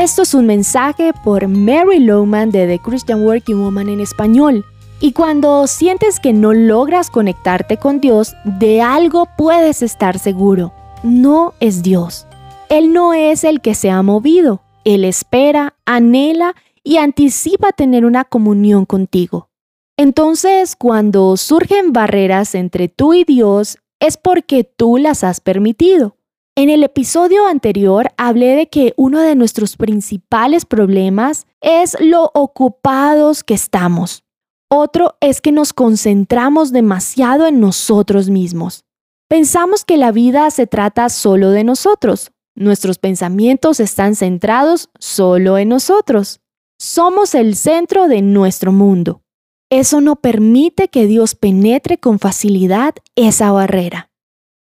Esto es un mensaje por Mary Lowman de The Christian Working Woman en español. Y cuando sientes que no logras conectarte con Dios, de algo puedes estar seguro. No es Dios. Él no es el que se ha movido. Él espera, anhela y anticipa tener una comunión contigo. Entonces, cuando surgen barreras entre tú y Dios, es porque tú las has permitido. En el episodio anterior hablé de que uno de nuestros principales problemas es lo ocupados que estamos. Otro es que nos concentramos demasiado en nosotros mismos. Pensamos que la vida se trata solo de nosotros. Nuestros pensamientos están centrados solo en nosotros. Somos el centro de nuestro mundo. Eso no permite que Dios penetre con facilidad esa barrera.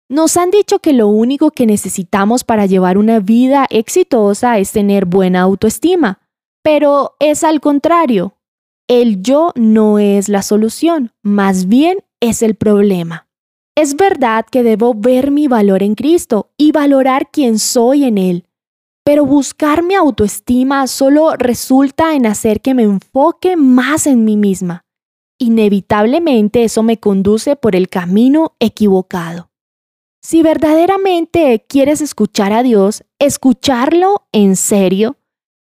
Nos han dicho que lo único que necesitamos para llevar una vida exitosa es tener buena autoestima, pero es al contrario. El yo no es la solución, más bien es el problema. Es verdad que debo ver mi valor en Cristo y valorar quién soy en Él, pero buscar mi autoestima solo resulta en hacer que me enfoque más en mí misma. Inevitablemente eso me conduce por el camino equivocado. Si verdaderamente quieres escuchar a Dios, escucharlo en serio,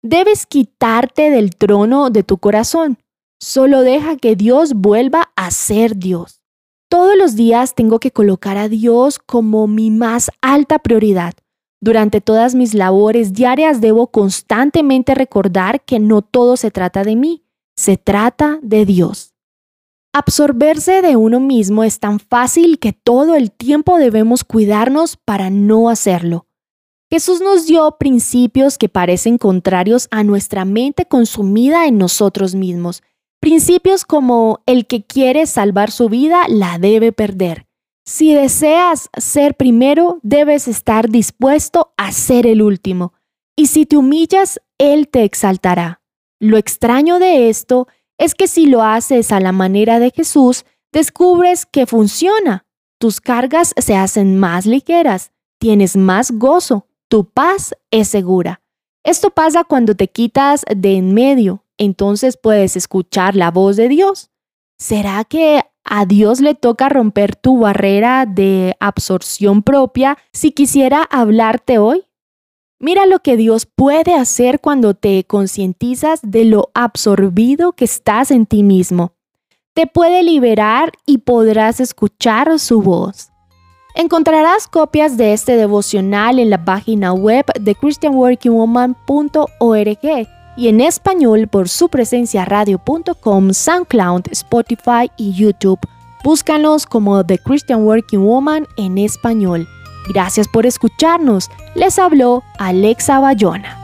debes quitarte del trono de tu corazón. Solo deja que Dios vuelva a ser Dios. Todos los días tengo que colocar a Dios como mi más alta prioridad. Durante todas mis labores diarias debo constantemente recordar que no todo se trata de mí, se trata de Dios. Absorberse de uno mismo es tan fácil que todo el tiempo debemos cuidarnos para no hacerlo. Jesús nos dio principios que parecen contrarios a nuestra mente consumida en nosotros mismos. Principios como el que quiere salvar su vida la debe perder. Si deseas ser primero, debes estar dispuesto a ser el último. Y si te humillas, Él te exaltará. Lo extraño de esto es que si lo haces a la manera de Jesús, descubres que funciona. Tus cargas se hacen más ligeras, tienes más gozo, tu paz es segura. Esto pasa cuando te quitas de en medio, entonces puedes escuchar la voz de Dios. ¿Será que a Dios le toca romper tu barrera de absorción propia si quisiera hablarte hoy? Mira lo que Dios puede hacer cuando te concientizas de lo absorbido que estás en ti mismo. Te puede liberar y podrás escuchar su voz. Encontrarás copias de este devocional en la página web de christianworkingwoman.org y en español por su presencia radio.com, SoundCloud, Spotify y YouTube. Búscanos como The Christian Working Woman en español. Gracias por escucharnos. Les habló Alexa Bayona.